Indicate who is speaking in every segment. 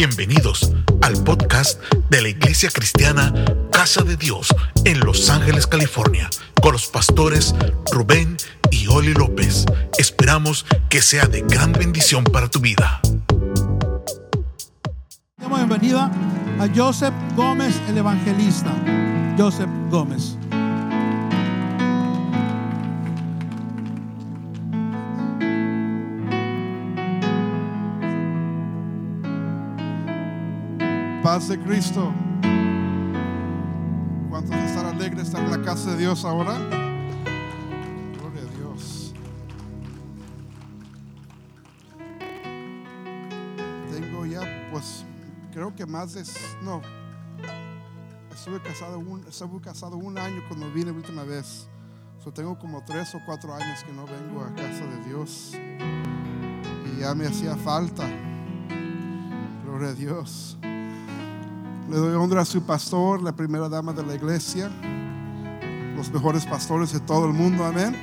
Speaker 1: Bienvenidos al podcast de la Iglesia Cristiana Casa de Dios en Los Ángeles, California, con los pastores Rubén y Oli López. Esperamos que sea de gran bendición para tu vida.
Speaker 2: Damos bienvenida a Joseph Gómez, el evangelista. Joseph Gómez.
Speaker 3: Paz de Cristo. ¿Cuántos están alegres de estar en la casa de Dios ahora? Gloria a Dios. Tengo ya, pues, creo que más de, no, estuve casado un, estuve casado un año cuando vine la última vez. Tengo como tres o cuatro años que no vengo a casa de Dios. Y ya me hacía falta. Gloria a Dios. Le doy honra a su pastor, la primera dama de la iglesia, los mejores pastores de todo el mundo, amén.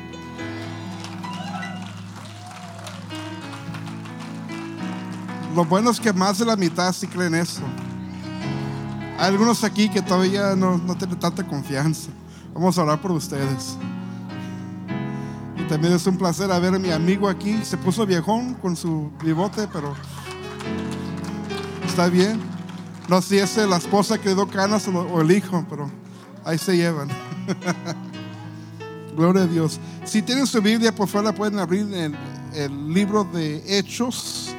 Speaker 3: Lo bueno es que más de la mitad sí creen eso. Hay algunos aquí que todavía no, no tienen tanta confianza. Vamos a orar por ustedes. Y también es un placer ver a mi amigo aquí. Se puso viejón con su bigote, pero está bien. No sé si es la esposa que dio canas o el hijo, pero ahí se llevan. Gloria a Dios. Si tienen su Biblia, por favor, la pueden abrir en el libro de Hechos,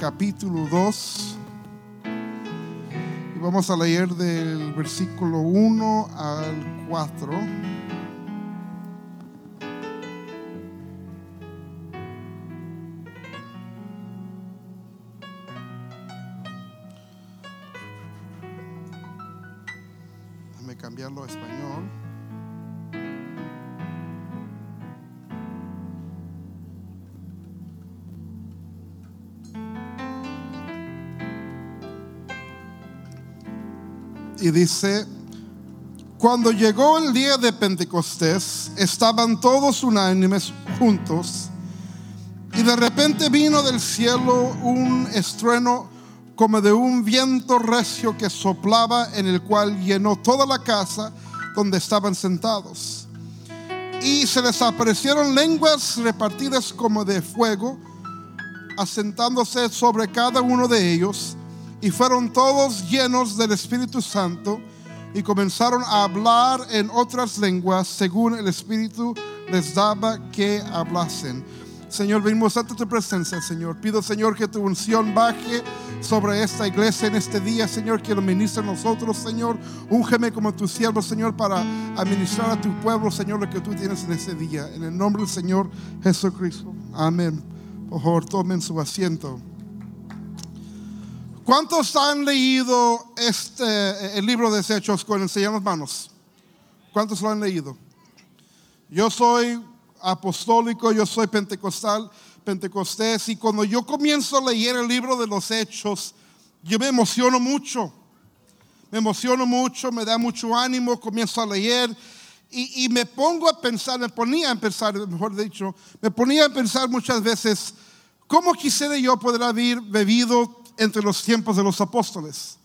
Speaker 3: capítulo 2. Y vamos a leer del versículo 1 al 4. Cambiarlo a español. Y dice, cuando llegó el día de Pentecostés, estaban todos unánimes juntos, y de repente vino del cielo un estrueno como de un viento recio que soplaba, en el cual llenó toda la casa donde estaban sentados. Y se les aparecieron lenguas repartidas como de fuego, asentándose sobre cada uno de ellos, y fueron todos llenos del Espíritu Santo, y comenzaron a hablar en otras lenguas según el Espíritu les daba que hablasen. Señor, venimos ante tu presencia, Señor. Pido, Señor, que tu unción baje sobre esta iglesia en este día, Señor, que lo ministre a nosotros, Señor. Úngeme como tu siervo, Señor, para administrar a tu pueblo, Señor, lo que tú tienes en este día. En el nombre del Señor Jesucristo. Amén. Por favor, tomen su asiento. ¿Cuántos han leído este, el libro de Hechos con el Señor en las manos? ¿Cuántos lo han leído? Yo soy apostólico, yo soy pentecostal, pentecostés, y cuando yo comienzo a leer el libro de los hechos, yo me emociono mucho, me emociono mucho, me da mucho ánimo, comienzo a leer y, y me pongo a pensar, me ponía a pensar, mejor dicho, me ponía a pensar muchas veces, ¿cómo quisiera yo poder haber bebido entre los tiempos de los apóstoles?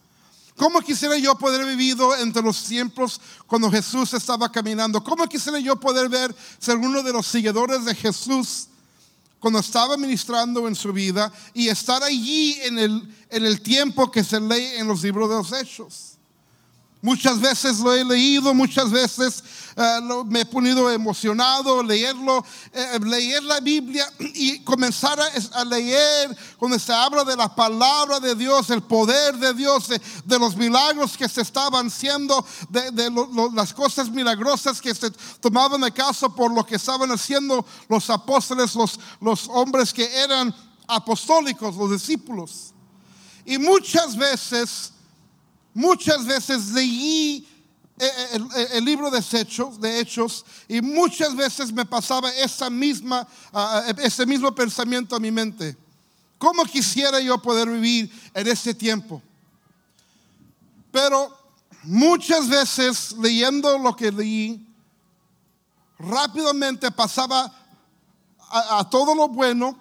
Speaker 3: ¿Cómo quisiera yo poder haber vivido entre los tiempos cuando Jesús estaba caminando? ¿Cómo quisiera yo poder ver ser uno de los seguidores de Jesús cuando estaba ministrando en su vida y estar allí en el, en el tiempo que se lee en los libros de los hechos? Muchas veces lo he leído, muchas veces lo, me he ponido emocionado leerlo, eh, leer la Biblia y comenzar a, a, leer cuando se habla de la palabra de Dios, el poder de Dios, de, los milagros que se estaban haciendo, de, las cosas milagrosas que se tomaban de caso por lo que estaban haciendo los apóstoles, los hombres que eran apostólicos, los discípulos. Y muchas veces Muchas veces leí el, el, el, libro de hechos, y muchas veces me pasaba esa misma, uh, ese mismo pensamiento a mi mente. ¿Cómo quisiera yo poder vivir en ese tiempo? Pero muchas veces leyendo lo que leí, rápidamente pasaba a, a todo lo bueno,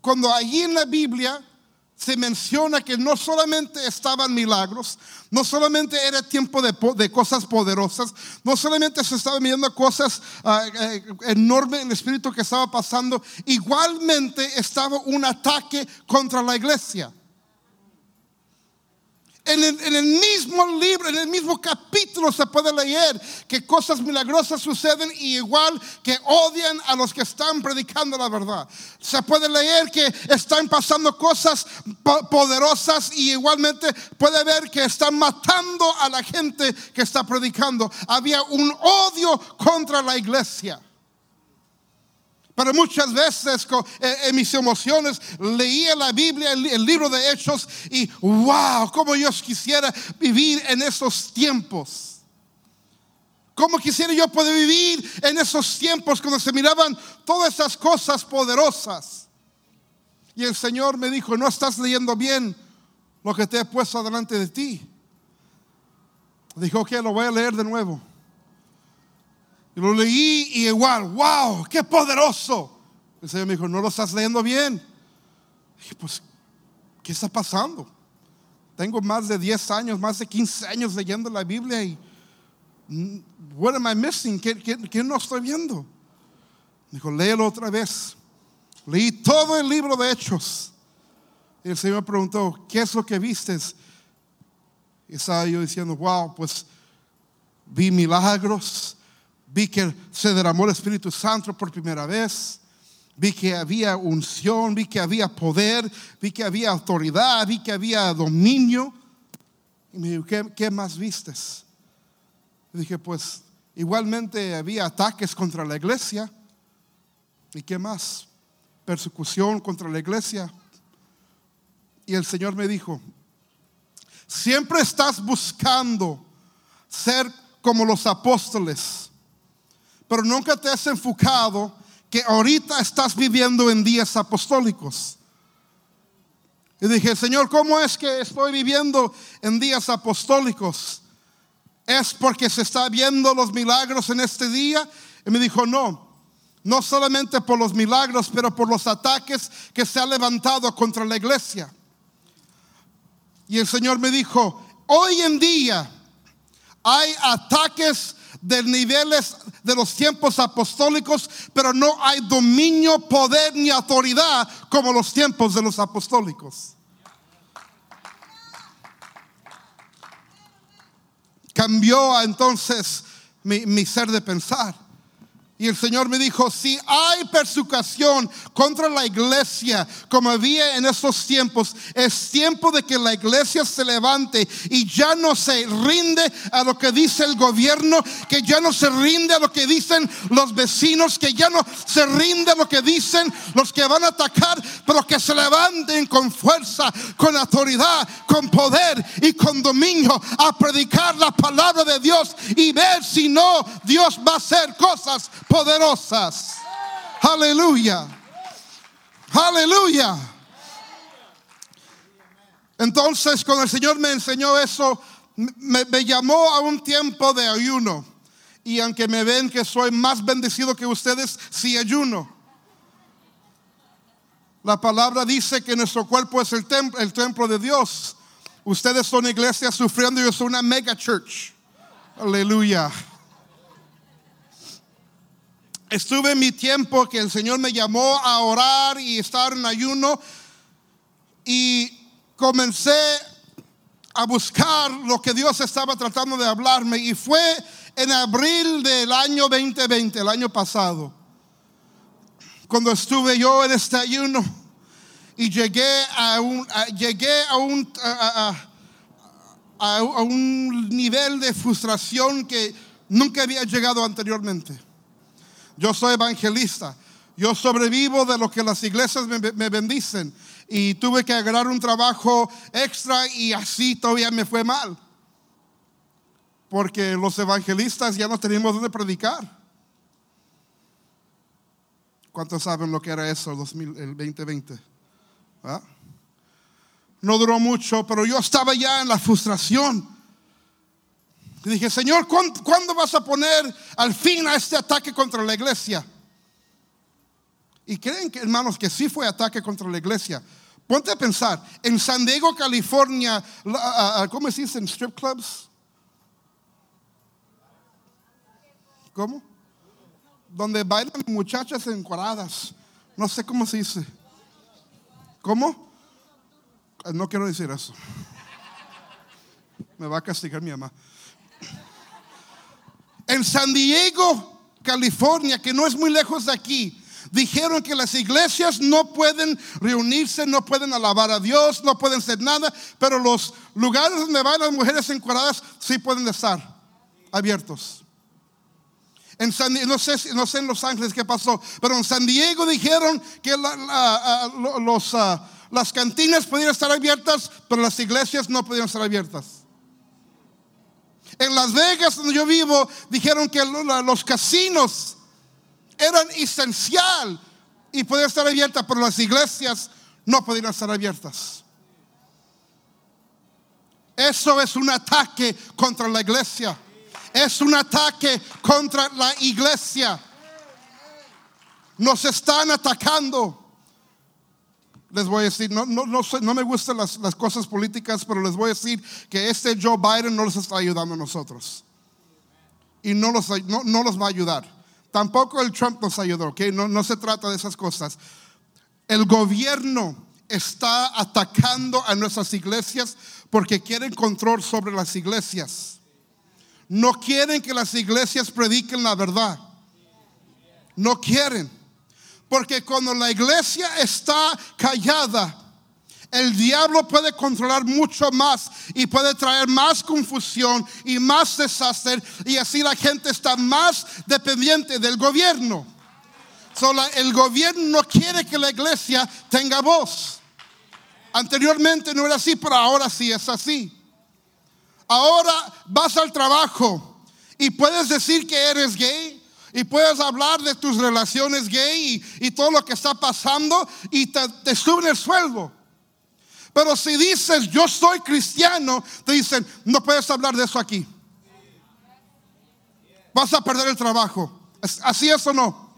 Speaker 3: cuando allí en la Biblia se menciona que no solamente estaban milagros, no solamente era tiempo de, cosas poderosas, no solamente se estaban viendo cosas ah, eh, enormes en el espíritu que estaba pasando, igualmente estaba un ataque contra la iglesia. En el, mismo libro, en el mismo capítulo se puede leer que cosas milagrosas suceden y igual que odian a los que están predicando la verdad. Se puede leer que están pasando cosas po- poderosas y igualmente puede ver que están matando a la gente que está predicando. Había un odio contra la iglesia. Pero muchas veces eh, en mis emociones leía la Biblia, el, libro de Hechos y wow, cómo yo quisiera vivir en esos tiempos. Cómo quisiera yo poder vivir en esos tiempos cuando se miraban todas esas cosas poderosas. Y el Señor me dijo, no estás leyendo bien lo que te he puesto delante de ti. Dijo, ok, lo voy a leer de nuevo. Y lo leí y igual, wow, qué poderoso. El Señor me dijo, no lo estás leyendo bien. Dije, pues, ¿qué está pasando? Tengo más de 10 años, más de 15 años leyendo la Biblia y, mm, what am I missing? ¿Qué, qué- qué no estoy viendo? Me dijo, léelo otra vez. Leí todo el libro de Hechos. Y el Señor me preguntó, ¿qué es lo que vistes? Y estaba yo diciendo, wow, pues vi milagros, vi que se derramó el Espíritu Santo por primera vez, vi que había unción, vi que había poder, vi que había autoridad, vi que había dominio. Y me dijo, ¿qué, más vistes? Dije, pues igualmente había ataques contra la iglesia. ¿Y qué más? Persecución contra la iglesia. Y el Señor me dijo, siempre estás buscando ser como los apóstoles, pero nunca te has enfocado que ahorita estás viviendo en días apostólicos. Y dije, Señor, ¿cómo es que estoy viviendo en días apostólicos? ¿Es porque se está viendo los milagros en este día? Y me dijo, no, no solamente por los milagros, pero por los ataques que se han levantado contra la iglesia. Y el Señor me dijo, hoy en día hay ataques de niveles de los tiempos apostólicos, pero no hay dominio, poder ni autoridad como los tiempos de los apostólicos. Cambió entonces mi, mi ser de pensar. Y el Señor me dijo, si hay persecución contra la iglesia como había en esos tiempos, es tiempo de que la iglesia se levante y ya no se rinde a lo que dice el gobierno, que ya no se rinde a lo que dicen los vecinos, que ya no se rinde a lo que dicen los que van a atacar, pero que se levanten con fuerza, con autoridad, con poder y con dominio a predicar la palabra de Dios y ver si no Dios va a hacer cosas poderosas. Aleluya. Aleluya. Entonces, cuando el Señor me enseñó eso, me, llamó a un tiempo de ayuno. Y aunque me ven que soy más bendecido que ustedes, sí ayuno. La palabra dice que nuestro cuerpo es el, tem- el templo de Dios. Ustedes son iglesias sufriendo, yo soy una mega church. Aleluya. Estuve en mi tiempo que el Señor me llamó a orar y estar en ayuno y comencé a buscar lo que Dios estaba tratando de hablarme y fue en abril del año 2020, el año pasado, cuando estuve yo en este ayuno y llegué a un, llegué a un, a- a un nivel de frustración que nunca había llegado anteriormente. Yo soy evangelista. Yo sobrevivo de lo que las iglesias me, bendicen. Y tuve que agarrar un trabajo extra y así todavía me fue mal. Porque los evangelistas ya no teníamos donde predicar. ¿Cuántos saben lo que era eso, el 2000 el 2020? ¿Ah? No duró mucho, pero yo estaba ya en la frustración. Y dije, Señor, ¿cuándo, cuándo vas a poner al fin a este ataque contra la iglesia? Y creen que, hermanos, que sí fue ataque contra la iglesia. Ponte a pensar, en San Diego, California, ¿cómo se dice en strip clubs? ¿Cómo? Donde bailan muchachas encuadradas. No sé cómo se dice. ¿Cómo? Eh, No quiero decir eso. Me va a castigar mi mamá. En San Diego, California, que no es muy lejos de aquí, dijeron que las iglesias no pueden reunirse, no pueden alabar a Dios, no pueden hacer nada, pero los lugares donde van las mujeres encuadradas sí pueden estar abiertos. En San, no, sé, no sé en Los Ángeles qué pasó, pero en San Diego dijeron que las cantinas podían estar abiertas, pero las iglesias no podían estar abiertas. En Las Vegas, donde yo vivo, dijeron que los casinos eran esencial y podían estar abiertas, pero las iglesias no podían estar abiertas. Eso es un ataque contra la iglesia. Es un ataque contra la iglesia. Nos están atacando. Les voy a decir, no, no, no, no me gustan las, las cosas políticas, pero les voy a decir que este Joe Biden no los está ayudando a nosotros. Y no los, no, no los va a ayudar. Tampoco el Trump nos ayudó, ¿ok? No, no se trata de esas cosas. El gobierno está atacando a nuestras iglesias porque quieren control sobre las iglesias. No quieren que las iglesias prediquen la verdad. No quieren. Porque cuando la iglesia está callada, el diablo puede controlar mucho más y puede traer más confusión y más desastre y así la gente está más dependiente del gobierno. El gobierno no quiere que la iglesia tenga voz. Anteriormente no era así, pero ahora sí es así. Ahora vas al trabajo y puedes decir que eres gay y puedes hablar de tus relaciones gay y, todo lo que está pasando y te, te suben el sueldo. Pero si dices yo soy cristiano, te dicen no puedes hablar de eso aquí. Vas a perder el trabajo. ¿Es- ¿Así es o no?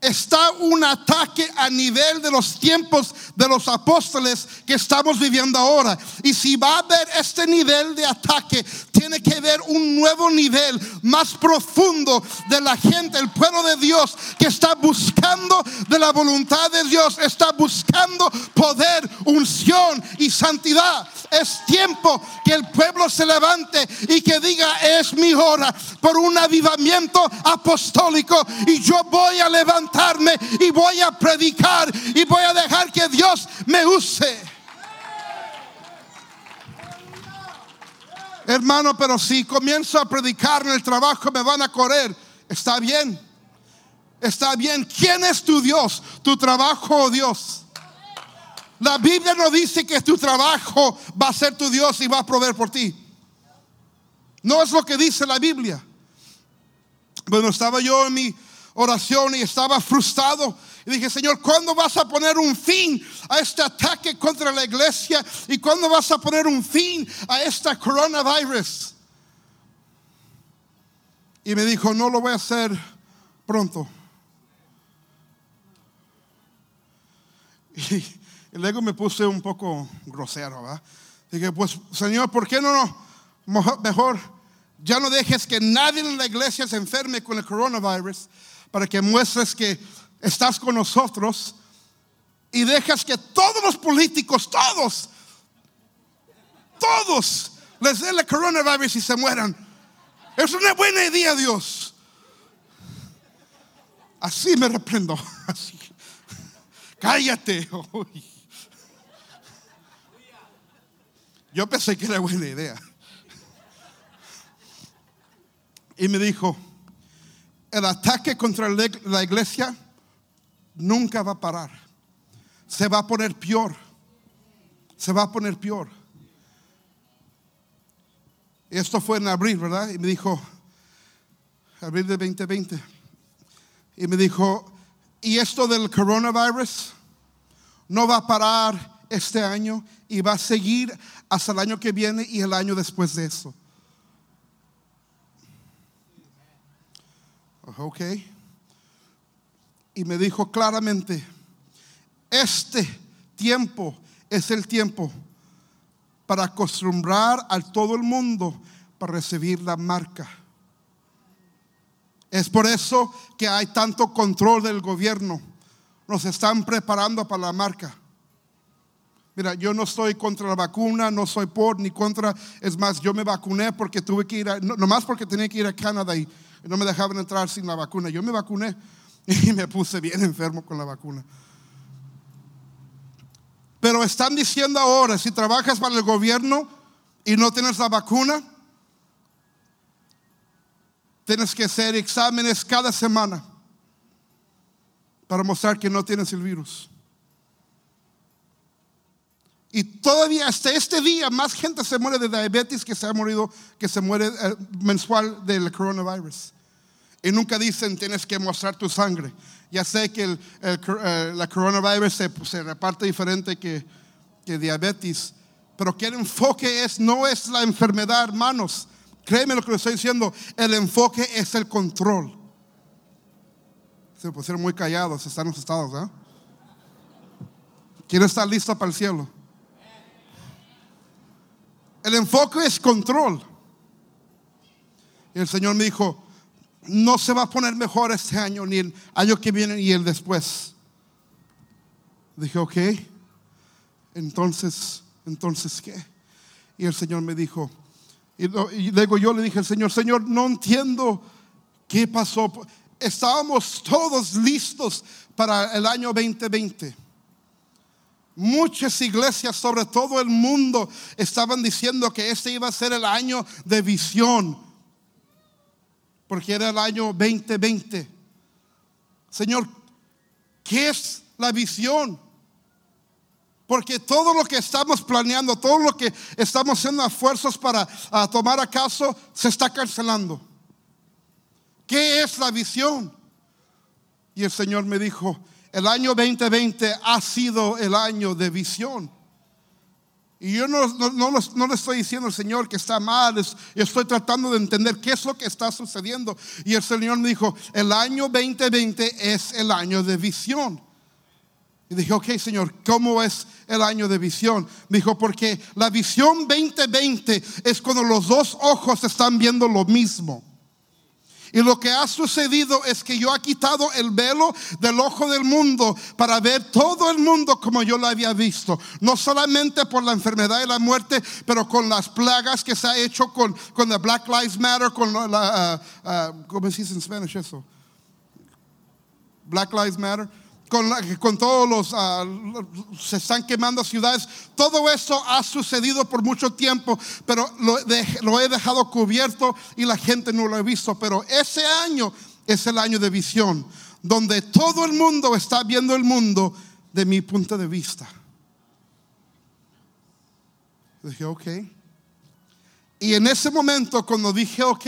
Speaker 3: Está un ataque a nivel de los tiempos de los apóstoles que estamos viviendo ahora. Y si va a haber este nivel de ataque, tiene que haber un nuevo nivel más profundo de la gente, el pueblo de Dios que está buscando de la voluntad de Dios, está buscando poder, unción y santidad. Es tiempo que el pueblo se levante y que diga, es mi hora por un avivamiento apostólico y yo voy a y voy a predicar y voy a dejar que Dios me use. Hermano, pero si comienzo a predicar en el trabajo me van a correr. Está bien. Está bien. ¿Quién es tu Dios? ¿Tu trabajo o Dios? La Biblia no dice que tu trabajo va a ser tu Dios y va a proveer por ti. No es lo que dice la Biblia. Bueno, estaba yo en mi oración y estaba frustrado. Y dije, Señor, ¿cuándo vas a poner un fin a este ataque contra la iglesia? ¿Y cuándo vas a poner un fin a esta coronavirus? Y me dijo, no lo voy a hacer pronto. Y, luego me puse un poco grosero, ¿verdad? Dije, pues, Señor, ¿por qué no, no? Mejor, ya no dejes que nadie en la iglesia se enferme con el coronavirus para que muestres que estás con nosotros y dejas que todos los políticos, todos, todos les dé el coronavirus y se mueran. Es una buena idea, Dios. Así me reprendo. Así. Cállate. Yo pensé que era buena idea. Y me dijo, el ataque contra la iglesia nunca va a parar. Se va a poner peor. Se va a poner peor. Esto fue en abril, ¿verdad? Y me dijo, abril de 2020. Y me dijo, y esto del coronavirus no va a parar este año y va a seguir hasta el año que viene y el año después de eso. Ok. y me dijo claramente, este tiempo es el tiempo para acostumbrar a todo el mundo para recibir la marca. Es por eso que hay tanto control del gobierno. Nos están preparando para la marca. Mira, yo no estoy contra la vacuna, no soy por ni contra. Es más, yo me vacuné porque tuve que ir, a, no, nomás porque tenía que ir a Canadá y no me dejaban entrar sin la vacuna. Yo me vacuné y me puse bien enfermo con la vacuna. Pero están diciendo ahora, si trabajas para el gobierno y no tienes la vacuna, tienes que hacer exámenes cada semana para mostrar que no tienes el virus. Y todavía hasta este día más gente se muere de diabetes que se ha morido, que se muere eh, mensual del coronavirus. Y nunca dicen tienes que mostrar tu sangre. Ya sé que el, eh, la coronavirus se, reparte diferente que, que diabetes, pero que el enfoque es, no es la enfermedad, hermanos. Créeme lo que le estoy diciendo, el enfoque es el control. Se pusieron muy callados, están asustados, ¿eh? ¿Quién está listo para el cielo? El enfoque es control. Y el Señor me dijo, no se va a poner mejor este año, ni el año que viene, ni el después. Dije, ok, entonces, entonces, ¿qué? Y el Señor me dijo, y, luego yo le dije al Señor, Señor, no entiendo qué pasó. Estábamos todos listos para el año 2020. Muchas iglesias sobre todo el mundo estaban diciendo que este iba a ser el año de visión porque era el año 2020. Señor, ¿qué es la visión? Porque todo lo que estamos planeando, todo lo que estamos haciendo esfuerzos para tomar a caso, se está cancelando. ¿Qué es la visión? Y el Señor me dijo, el año 2020 ha sido el año de visión. Y yo no, no, le estoy diciendo al Señor que está mal, estoy tratando de entender qué es lo que está sucediendo. Y el Señor me dijo, el año 2020 es el año de visión. Y dije, ok Señor, ¿cómo es el año de visión? Me dijo, porque la visión 2020 es cuando los dos ojos están viendo lo mismo. Y lo que ha sucedido es que yo he quitado el velo del ojo del mundo para ver todo el mundo como yo lo había visto. No solamente por la enfermedad y la muerte, pero con las plagas que se ha hecho con, con the Black Lives Matter, con la, uh, uh, ¿cómo se dice en Spanish eso? Black Lives Matter con, con todos los, ah, se están quemando ciudades. Todo eso ha sucedido por mucho tiempo, pero lo, lo, he dejado cubierto y la gente no lo ha visto. Pero ese año es el año de visión, donde todo el mundo está viendo el mundo de mi punto de vista. Dije, ok. Y en ese momento, cuando dije, ok,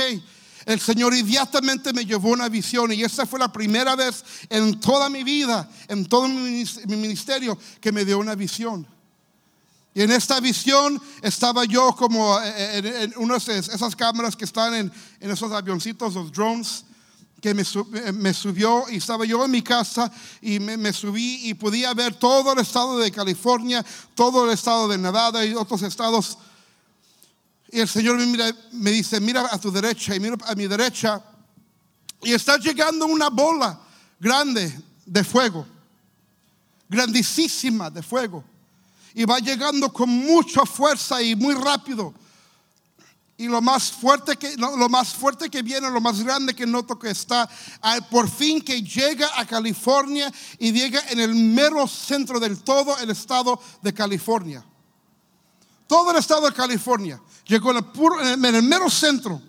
Speaker 3: el Señor inmediatamente me llevó una visión y esa fue la primera vez en toda mi vida, en todo mi ministerio, que me dio una visión. Y en esta visión estaba yo como en, en unas de esas cámaras que están en, esos avioncitos, los drones, que me, me, subió y estaba yo en mi casa y me, me, subí y podía ver todo el estado de California, todo el estado de Nevada y otros estados y el Señor me, mira, me dice, mira a tu derecha y mira a mi derecha. Y está llegando una bola grande de fuego, grandísima de fuego. Y va llegando con mucha fuerza y muy rápido. Y lo más fuerte que, lo más fuerte que viene, lo más grande que noto que está, por fin que llega a California y llega en el mero centro del todo el estado de California. Todo el estado de California. Llegó en el, mero centro.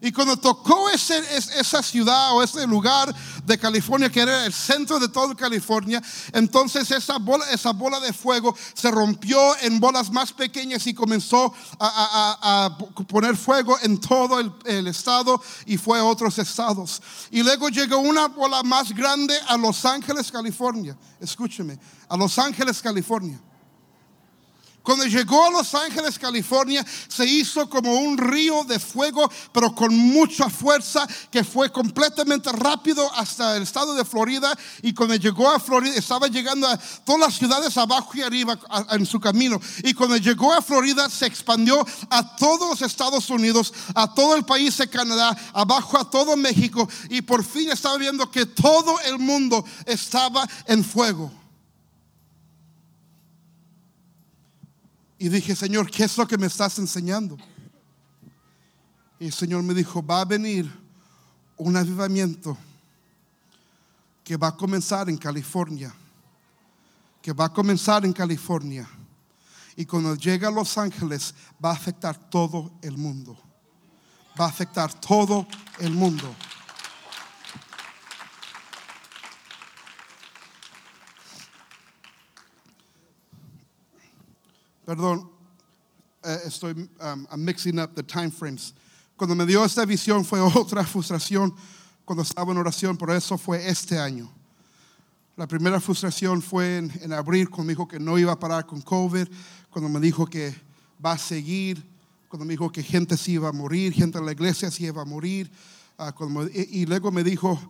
Speaker 3: Y cuando tocó ese, esa ciudad o ese lugar de California, que era el centro de toda California, entonces esa bola, esa bola de fuego se rompió en bolas más pequeñas y comenzó a, poner fuego en todo el, el, estado y fue a otros estados. Y luego llegó una bola más grande a Los Ángeles, California. Escúcheme, a Los Ángeles, California. Cuando llegó a Los Ángeles, California, se hizo como un río de fuego, pero con mucha fuerza, que fue completamente rápido hasta el estado de Florida. Y cuando llegó a Florida, estaba llegando a todas las ciudades abajo y arriba en su camino. Y cuando llegó a Florida, se expandió a todos los Estados Unidos, a todo el país de Canadá, abajo a todo México. Y por fin estaba viendo que todo el mundo estaba en fuego. Y dije, Señor, ¿qué es lo que me estás enseñando? Y el Señor me dijo, va a venir un avivamiento que va a comenzar en California, que va a comenzar en California. Y cuando llega a Los Ángeles va a afectar todo el mundo. Va a afectar todo el mundo. Perdón, eh, estoy um, I'm mixing up the time frames. Cuando me dio esta visión fue otra frustración cuando estaba en oración, pero eso fue este año. La primera frustración fue en, en abril, cuando me dijo que no iba a parar con COVID, cuando me dijo que va a seguir, cuando me dijo que gente se iba a morir, gente de la iglesia se iba a morir, uh, cuando me, y, y, luego me dijo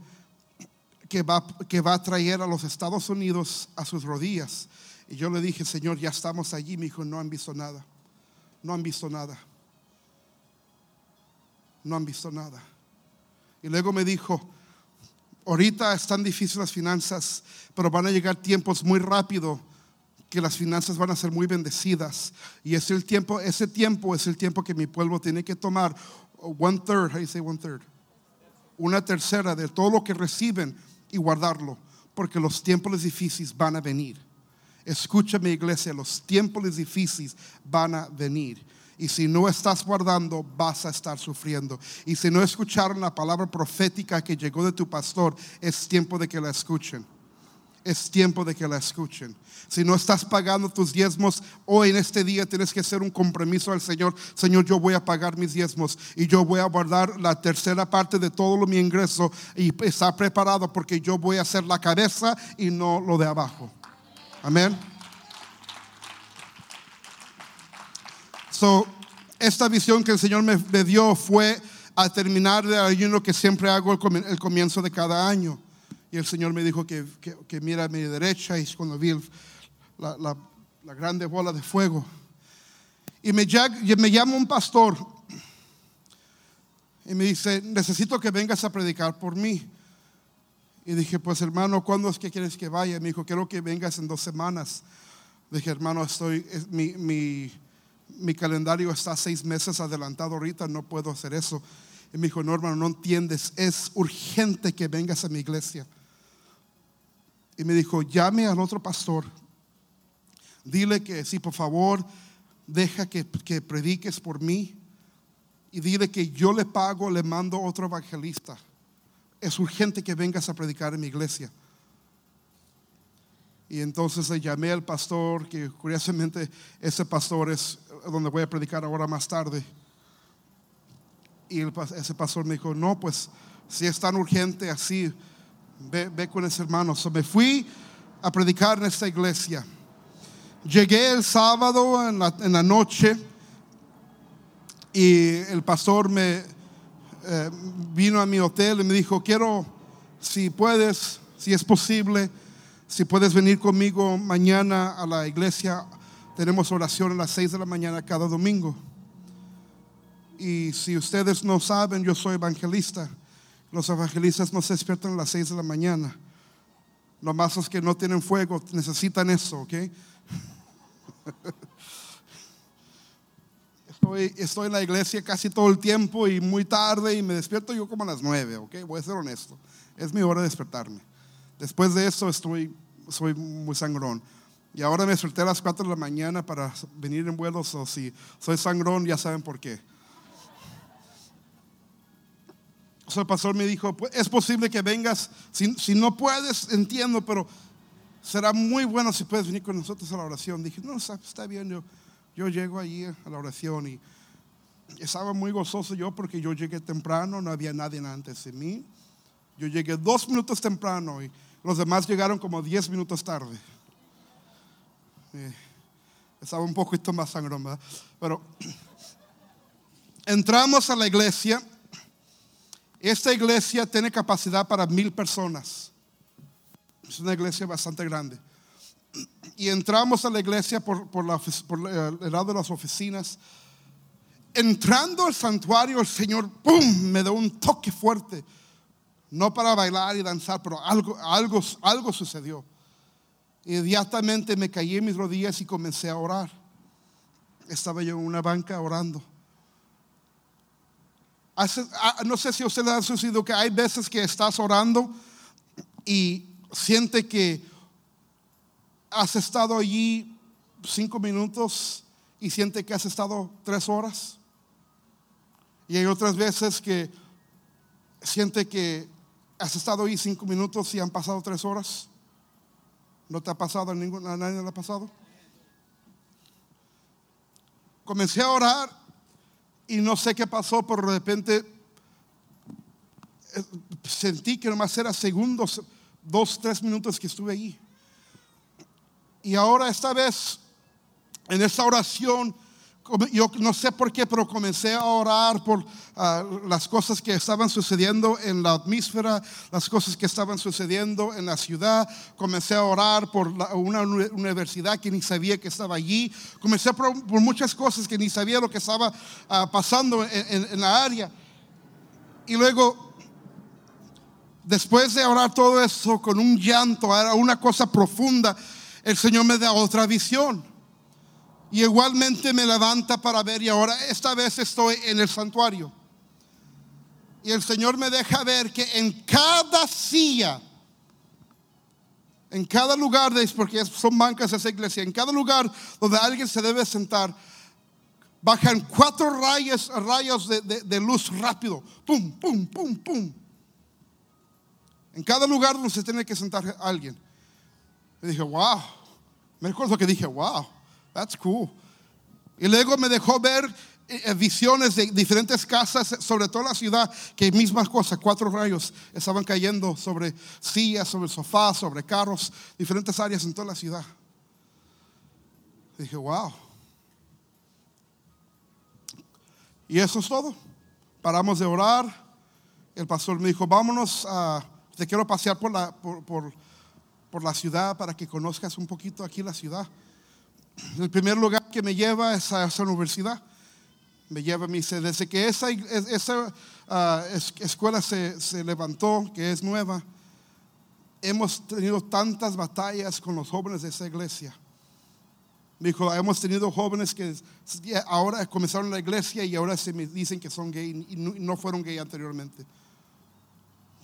Speaker 3: que va, que va a traer a los Estados Unidos a sus rodillas. Y yo le dije, Señor, ya estamos allí. Me dijo, no han visto nada. No han visto nada. No han visto nada. Y luego me dijo, ahorita están difíciles las finanzas, pero van a llegar tiempos muy rápido que las finanzas van a ser muy bendecidas. Y es el tiempo, ese tiempo es el tiempo que mi pueblo tiene que tomar one third, how you say one third? Una tercera de todo lo que reciben y guardarlo, porque los tiempos difíciles van a venir. Escúchame iglesia, los tiempos difíciles van a venir. Y si no estás guardando, vas a estar sufriendo. Y si no escucharon la palabra profética que llegó de tu pastor, es tiempo de que la escuchen. Es tiempo de que la escuchen. Si no estás pagando tus diezmos, hoy en este día tienes que hacer un compromiso al Señor. Señor, yo voy a pagar mis diezmos y yo voy a guardar la tercera parte de todo lo, mi ingreso y estar preparado porque yo voy a hacer la cabeza y no lo de abajo. Amén. So, esta visión que el Señor me, me, dio fue a terminar de ayuno que siempre hago el, el, comienzo de cada año. Y el Señor me dijo que, que, que mira a mi derecha y cuando vi el, la, la, la, grande bola de fuego. Y me, me llama un pastor y me dice, necesito que vengas a predicar por mí. Y dije, pues hermano, ¿cuándo es que quieres que vaya? Me dijo, quiero que vengas en dos semanas. Dije, hermano, estoy, mi, mi, mi, calendario está seis meses adelantado ahorita, no puedo hacer eso. Y me dijo, no, hermano, no entiendes, es urgente que vengas a mi iglesia. Y me dijo, llame al otro pastor, dile que sí, por favor, deja que, que prediques por mí. Y dile que yo le pago, le mando otro evangelista es urgente que vengas a predicar en mi iglesia. Y entonces le llamé al pastor, que curiosamente ese pastor es donde voy a predicar ahora más tarde. Y ese pastor me dijo, no, pues si es tan urgente así, ve, ve con ese hermano. So me fui a predicar en esta iglesia. Llegué el sábado en la, en la noche y el pastor me, eh, vino a mi hotel y me dijo, quiero, si puedes, si es posible, si puedes venir conmigo mañana a la iglesia. Tenemos oración a las 6 de la mañana cada domingo. Y si ustedes no saben, yo soy evangelista. Los evangelistas no se despiertan a las 6 de la mañana. Los más que no tienen fuego necesitan eso, ¿ok? Estoy, estoy, en la iglesia casi todo el tiempo y muy tarde y me despierto yo como a las nueve, ¿ok? Voy a ser honesto. Es mi hora de despertarme. Después de eso estoy, soy muy sangrón. Y ahora me desperté a las 4 de la mañana para venir en vuelos o si soy sangrón ya saben por qué. O sea, el pastor me dijo, pues, es posible que vengas, si, si no puedes, entiendo, pero será muy bueno si puedes venir con nosotros a la oración. Dije, no, está, está bien, yo yo llego allí a la oración y estaba muy gozoso yo porque yo llegué temprano, no había nadie antes de mí. Yo llegué dos minutos temprano y los demás llegaron como diez minutos tarde. Eh, Estaba un poquito más sangrón, ¿verdad? Pero entramos a la iglesia. Esta iglesia tiene capacidad para mil personas. Es una iglesia bastante grande. Y entramos a la iglesia por, por, por el lado de las oficinas. Entrando al santuario, el Señor, ¡pum!, me dio un toque fuerte. No para bailar y danzar, pero algo, algo, algo sucedió. Inmediatamente me caí en mis rodillas y comencé a orar. Estaba yo en una banca orando. Ah, no sé si a usted le ha sucedido que hay veces que estás orando y siente que has estado allí cinco minutos y siente que has estado tres horas. Y hay otras veces que siente que has estado ahí cinco minutos y han pasado tres horas. ¿No te ha pasado a, ningún, a nadie le ha pasado? Comencé a orar y no sé qué pasó, pero de repente eh, sentí que nomás era segundos, dos, tres minutos que estuve allí. Y ahora esta vez, en esta oración, yo no sé por qué, pero comencé a orar por ah, las cosas que estaban sucediendo en la atmósfera, las cosas que estaban sucediendo en la ciudad. Comencé a orar por una universidad que ni sabía que estaba allí. Comencé por, muchas cosas que ni sabía lo que estaba ah, pasando en, en la área. Y luego, después de orar todo eso con un llanto, era una cosa profunda, el Señor me da otra visión. Y igualmente me levanta para ver y ahora esta vez estoy en el santuario. Y el Señor me deja ver que en cada silla, en cada lugar, de, porque son bancas de esa iglesia, en cada lugar donde alguien se debe sentar, bajan cuatro rayos, rayos de, de luz rápido. Pum, pum, pum, pum. En cada lugar donde se tiene que sentar alguien. Y dije, wow. Me recuerdo que dije, wow. That's cool. Y luego me dejó ver eh, visiones de diferentes casas, sobre toda la ciudad, que mismas cosas, cuatro rayos estaban cayendo sobre sillas, sobre sofás, sobre carros, diferentes áreas en toda la ciudad. dije, wow. Y eso es todo. Paramos de orar. El pastor me dijo, vámonos a, te quiero pasear por la, por, por, por la ciudad para que conozcas un poquito aquí la ciudad. El primer lugar que me lleva es a esa universidad. Me lleva, me dice, desde que esa, esa ah, escuela se, se levantó, que es nueva, hemos tenido tantas batallas con los jóvenes de esa iglesia. Me dijo, hemos tenido jóvenes que ahora comenzaron la iglesia y ahora se me dicen que son gay y no fueron gay anteriormente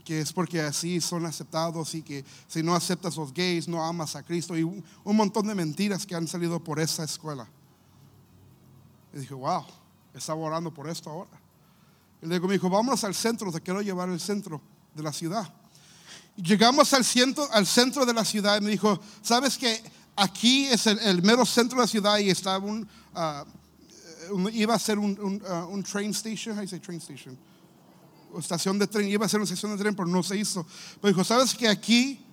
Speaker 3: que es porque así son aceptados y que si no aceptas los gays no amas a Cristo y un, montón de mentiras que han salido por esa escuela. Y dije, wow, estaba orando por esto ahora. Y luego me dijo, vamos al centro, te quiero llevar al centro de la ciudad. Llegamos al centro, al centro de la ciudad y me dijo, ¿sabes que aquí es el, mero centro de la ciudad y estaba un, ah, iba a ser un, uh, un train station, you say train station? Estación de tren, iba a ser una estación de tren, pero no se hizo. Pero dijo, ¿sabes que aquí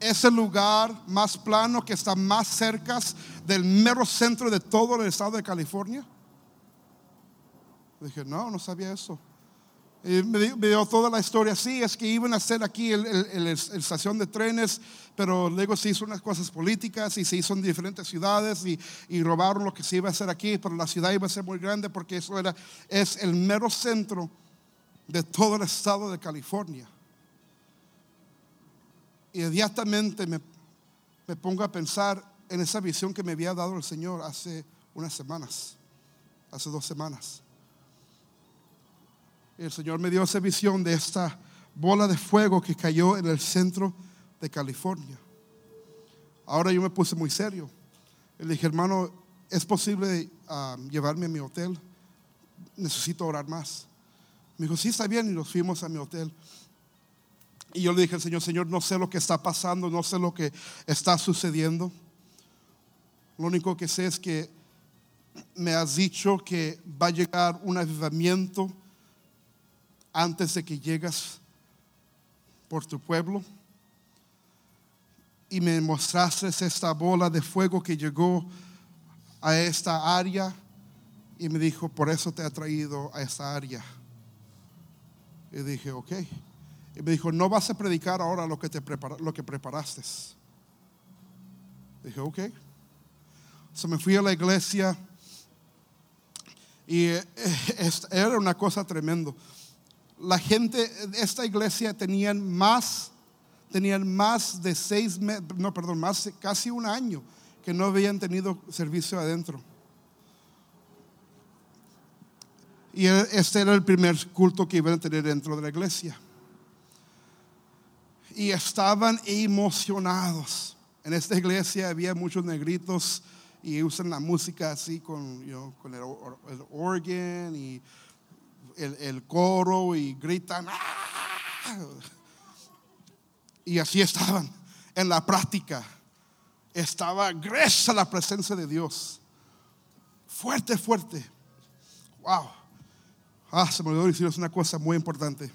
Speaker 3: es el lugar más plano que está más cerca del mero centro de todo el estado de California? Dije, no, no sabía eso. Y me, dio toda la historia. Sí, es que iban a hacer aquí el, estación de trenes, pero luego se hizo unas cosas políticas y se hizo en diferentes ciudades y, y, robaron lo que se iba a hacer aquí, pero la ciudad iba a ser muy grande porque eso era, es el mero centro de todo el estado de California. Y inmediatamente me, me pongo a pensar en esa visión que me había dado el Señor hace unas semanas, hace dos semanas. El Señor me dio esa visión de esta bola de fuego que cayó en el centro de California. Ahora yo me puse muy serio. Le dije, hermano, ¿es posible ah, llevarme a mi hotel? Necesito orar más. Me dijo, sí, está bien, y nos fuimos a mi hotel. Y yo le dije al Señor, Señor, no sé lo que está pasando, no sé lo que está sucediendo. Lo único que sé es que me has dicho que va a llegar un avivamiento antes de que llegas por tu pueblo. Y me mostraste esta bola de fuego que llegó a esta área y me dijo, por eso te ha traído a esta área. Y dije, ok. Y me dijo, no vas a predicar ahora lo que, te prepara, lo que preparaste. Dije, ok. So me fui a la iglesia y eh, era una cosa tremenda. La gente, esta iglesia tenían más, tenían más de seis meses, no, perdón, más, casi un año que no habían tenido servicio adentro. Y este era el primer culto que iban a tener dentro de la iglesia. Y estaban emocionados. En esta iglesia había muchos negritos y usan la música así con, con el, organ y el, coro y gritan. ¡Ah! Y así estaban en la práctica. Estaba gruesa la presencia de Dios. Fuerte, fuerte. Wow. Ah, se me olvidó decir una cosa muy importante.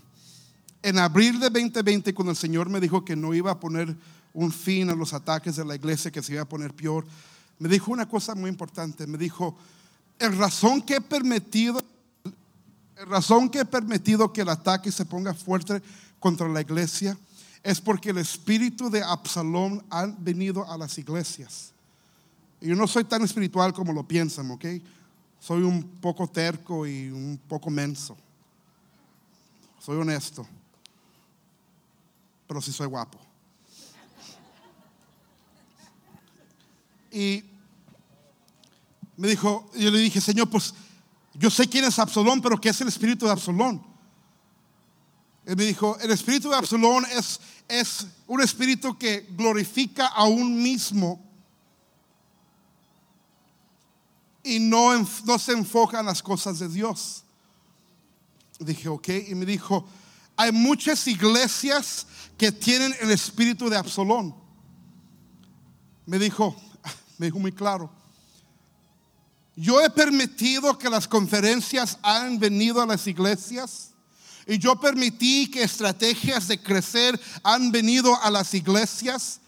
Speaker 3: En abril de 2020, cuando el Señor me dijo que no iba a poner un fin a los ataques de la iglesia, que se iba a poner peor, me dijo una cosa muy importante. Me dijo, el razón que he permitido, el razón que he permitido que el ataque se ponga fuerte contra la iglesia es porque el espíritu de Absalón ha venido a las iglesias. Yo no soy tan espiritual como lo piensan, ¿ok? Soy un poco terco y un poco menso. Soy honesto. Pero sí soy guapo. Y me dijo, yo le dije, Señor, pues yo sé quién es Absalón, pero ¿qué es el espíritu de Absalón? Él me dijo, el espíritu de Absalón es, es un espíritu que glorifica a un mismo y no, no se enfoca en las cosas de Dios. Dije, ok, y me dijo, hay muchas iglesias que tienen el espíritu de Absalón. Me dijo, me dijo muy claro, yo he permitido que las conferencias han venido a las iglesias y yo permití que estrategias de crecer han venido a las iglesias,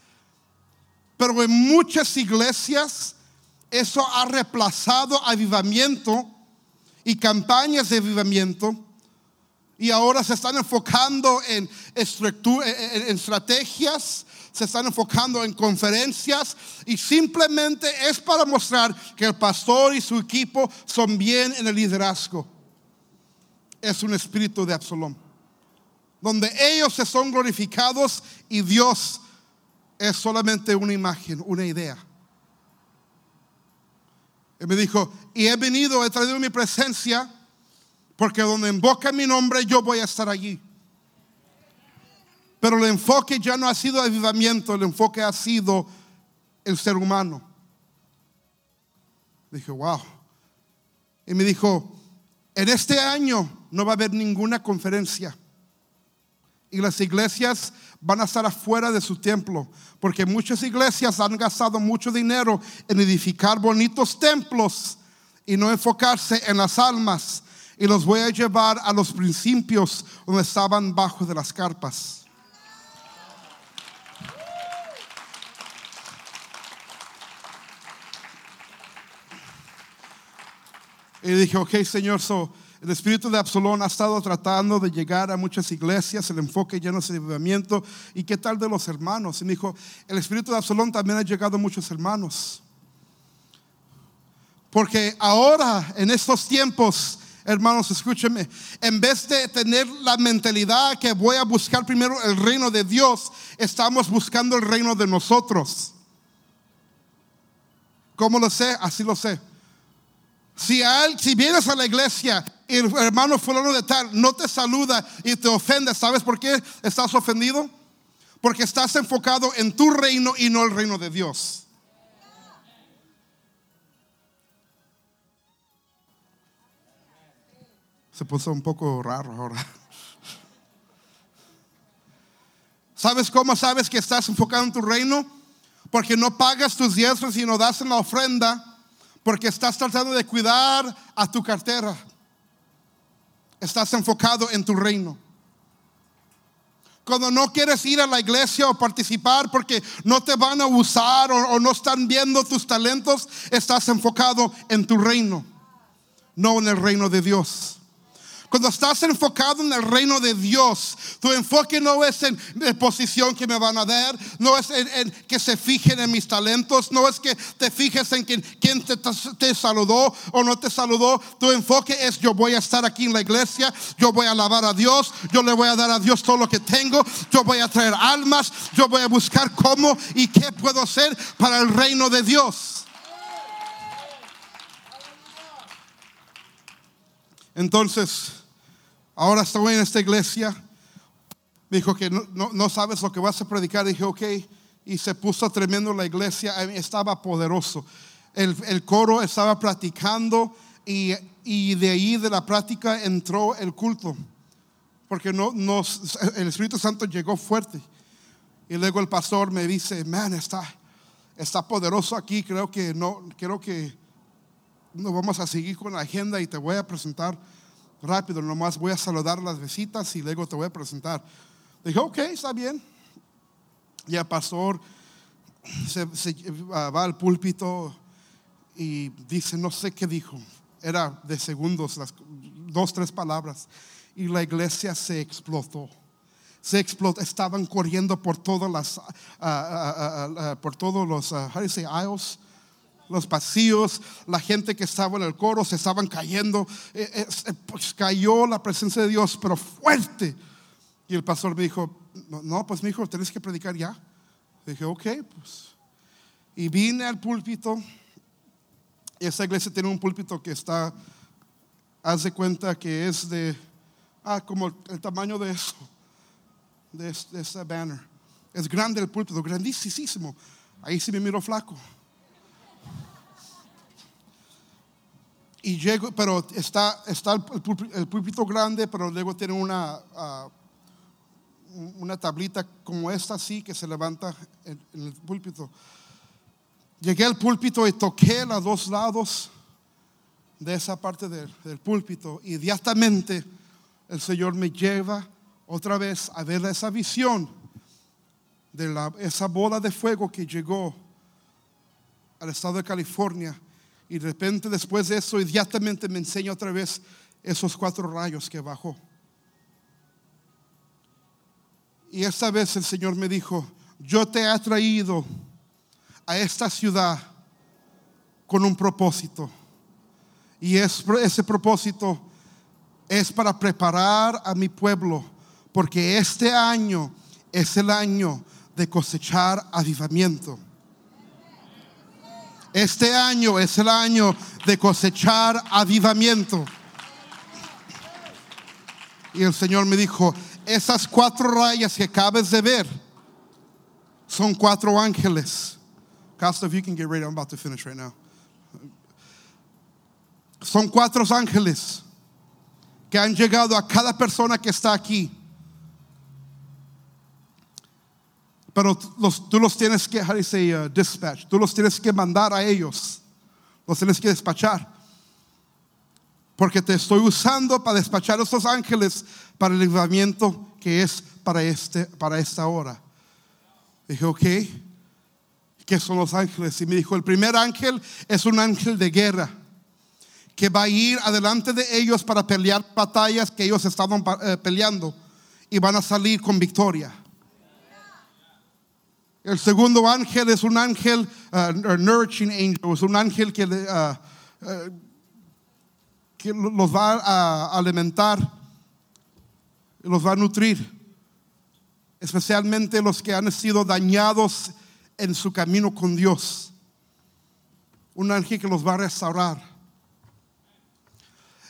Speaker 3: pero en muchas iglesias eso ha reemplazado avivamiento y campañas de avivamiento. Y ahora se están enfocando en, estrategias, se están enfocando en conferencias y simplemente es para mostrar que el pastor y su equipo son bien en el liderazgo. Es un espíritu de Absalón, donde ellos se son glorificados y Dios es solamente una imagen, una idea. Y me dijo, y he venido, he traído mi presencia, porque donde invoca mi nombre yo voy a estar allí. Pero el enfoque ya no ha sido avivamiento, el enfoque ha sido el ser humano. Dije, wow. Y me dijo, en este año no va a haber ninguna conferencia. Y las iglesias van a estar afuera de su templo, porque muchas iglesias han gastado mucho dinero en edificar bonitos templos y no enfocarse en las almas. Y los voy a llevar a los principios donde estaban bajo de las carpas. Y dije, ok, Señor, so, el espíritu de Absalón ha estado tratando de llegar a muchas iglesias, el enfoque ya no es el avivamiento. ¿Y qué tal de los hermanos? Y me dijo, el espíritu de Absalón también ha llegado a muchos hermanos. Porque ahora, en estos tiempos, hermanos, escúchenme, en vez de tener la mentalidad que voy a buscar primero el reino de Dios, estamos buscando el reino de nosotros. ¿Cómo lo sé? Así lo sé. Si, si vienes a la iglesia y el hermano fulano de tal no te saluda y te ofende, ¿sabes por qué estás ofendido? Porque estás enfocado en tu reino y no el reino de Dios. Se puso un poco raro ahora. ¿Sabes cómo sabes que estás enfocado en tu reino? Porque no pagas tus diezmos y no das en la ofrenda porque estás tratando de cuidar a tu cartera. Estás enfocado en tu reino. Cuando no quieres ir a la iglesia o participar porque no te van a usar o, no están viendo tus talentos, estás enfocado en tu reino, no en el reino de Dios. Cuando estás enfocado en el reino de Dios, tu enfoque no es en la posición que me van a dar, no es en, que se fijen en mis talentos, no es que te fijes en quién, quién te, te saludó o no te saludó. Tu enfoque es yo voy a estar aquí en la iglesia, yo voy a alabar a Dios, yo le voy a dar a Dios todo lo que tengo, yo voy a traer almas, yo voy a buscar cómo y qué puedo hacer para el reino de Dios. Entonces, ahora estoy en esta iglesia. Me dijo que no, no- no sabes lo que vas a predicar. Dije, ok. Y se puso tremendo la iglesia. Estaba poderoso. El, el coro estaba practicando y, y de ahí de la práctica entró el culto. Porque no, nos- el Espíritu Santo llegó fuerte. Y luego el pastor me dice, man, está, está poderoso aquí. Creo que no, creo que no vamos a seguir con la agenda y te voy a presentar rápido. Nomás voy a saludar las visitas y luego te voy a presentar. Dije, ok, está bien. Y el pastor ah, va al púlpito y dice, no sé qué dijo. Era de segundos, las, dos, tres palabras. Y la iglesia se explotó. Se explotó. Estaban corriendo por todas las, ah, por todos los, how do you say, los pasillos, la gente que estaba en el coro se estaban cayendo. Eh, eh, pues cayó la presencia de Dios, pero fuerte. Y el pastor me dijo, no, pues mi hijo, tenés que predicar ya. Dije, ok, pues. Y vine al púlpito. Y esa iglesia tiene un púlpito que está, haz de cuenta que es de, ah, como el tamaño de eso, de, de banner. Es grande el púlpito, grandísimo. Ahí sí me miro flaco. Y llego, pero está, está el, púlpito, grande, pero luego tiene una, ah, un- una tablita como esta así que se levanta en, el púlpito. Llegué al púlpito y toqué los dos lados de esa parte del, del púlpito. Inmediatamente el Señor me lleva otra vez a ver esa visión de la, esa bola de fuego que llegó al estado de California. Y de repente después de eso, inmediatamente me enseña otra vez esos cuatro rayos que bajó. Y esta vez el Señor me dijo, yo te he traído a esta ciudad con un propósito. Y es- ese propósito es para preparar a mi pueblo, porque este año es el año de cosechar avivamiento. Este año es el año de cosechar avivamiento. Y el Señor me dijo, esas cuatro rayas que acabas de ver son cuatro ángeles. Costa, if you can get ready, I'm about to finish right now. Son cuatro ángeles que han llegado a cada persona que está aquí. Pero los- tú los tienes que, how do you say, uh, dispatch, tú los tienes que mandar a ellos, los tienes que despachar. Porque te estoy usando para despachar a estos ángeles para el libramiento que es para, este, para esta hora. Dije, ok, ¿qué son los ángeles? Y me dijo, el primer ángel es un ángel de guerra que va a ir adelante de ellos para pelear batallas que ellos estaban eh, peleando y van a salir con victoria. El segundo ángel es un ángel, uh, nurturing angel, es un ángel que, uh, uh, que lo- los va a alimentar, los va a nutrir, especialmente los que han sido dañados en su camino con Dios. Un ángel que los va a restaurar.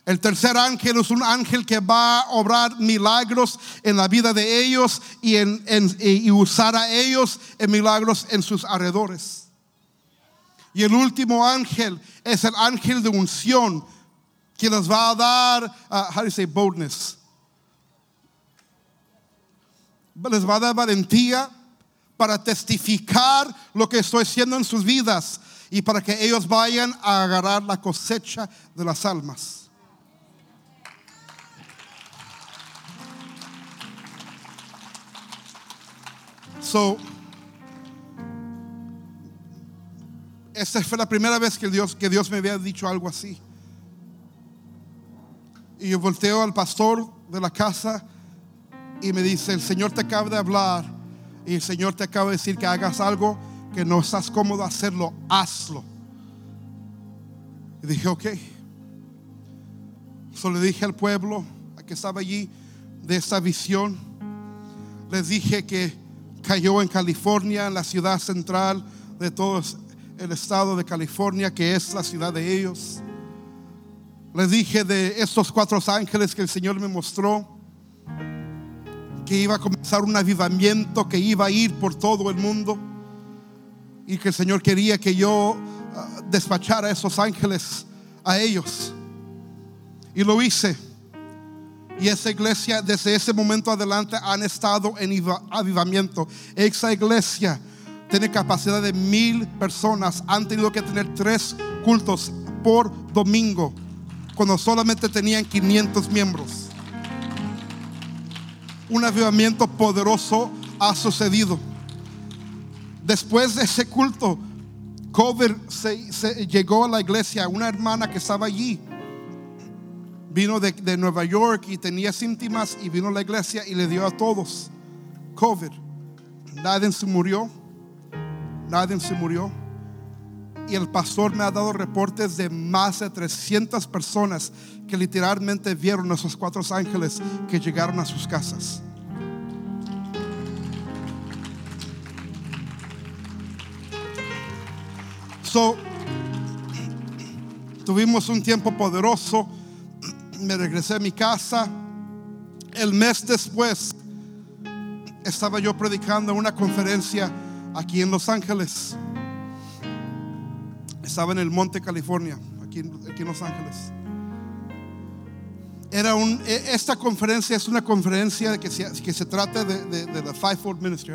Speaker 3: El tercer ángel es un ángel que va a obrar milagros en la vida de ellos y, en, y usar a ellos en milagros en sus alrededores. Y el último ángel es el ángel de unción que les va a dar, uh, how do you say boldness? Les va a dar valentía para testificar lo que estoy haciendo en sus vidas y para que ellos vayan a agarrar la cosecha de las almas. So, esta fue la primera vez que Dios, que Dios me había dicho algo así. Y yo volteo al pastor de la casa y me dice, el Señor te acaba de hablar y el Señor te acaba de decir que hagas algo que no estás cómodo hacerlo, hazlo. Y dije, ok. Solo le dije al pueblo que estaba allí de esta visión. Les dije que cayó en California, en la ciudad central de todo el estado de California, que es la ciudad de ellos. Les dije de estos cuatro ángeles que el Señor me mostró, que iba a comenzar un avivamiento, que iba a ir por todo el mundo y que el Señor quería que yo ah, despachara a esos ángeles a ellos. Y lo hice. Y esa iglesia desde ese momento adelante han estado en avivamiento. Esa iglesia tiene capacidad de mil personas. Han tenido que tener tres cultos por domingo cuando solamente tenían 500 miembros. Un avivamiento poderoso ha sucedido. Después de ese culto, Cover se, llegó a la iglesia, una hermana que estaba allí. Vino de, de, Nueva York y tenía síntomas y vino a la iglesia y le dio a todos COVID. Nadie se murió. Nadie se murió y el pastor me ha dado reportes de más de 300 personas que literalmente vieron a esos cuatro ángeles que llegaron a sus casas. So, tuvimos un tiempo poderoso. Me regresé a mi casa. El mes después estaba yo predicando una conferencia aquí en Los Ángeles. Estaba en el Monte California, aquí, en Los Ángeles. Era un, e, esta conferencia es una conferencia que se, que se trata de, de, de la Fivefold Ministry.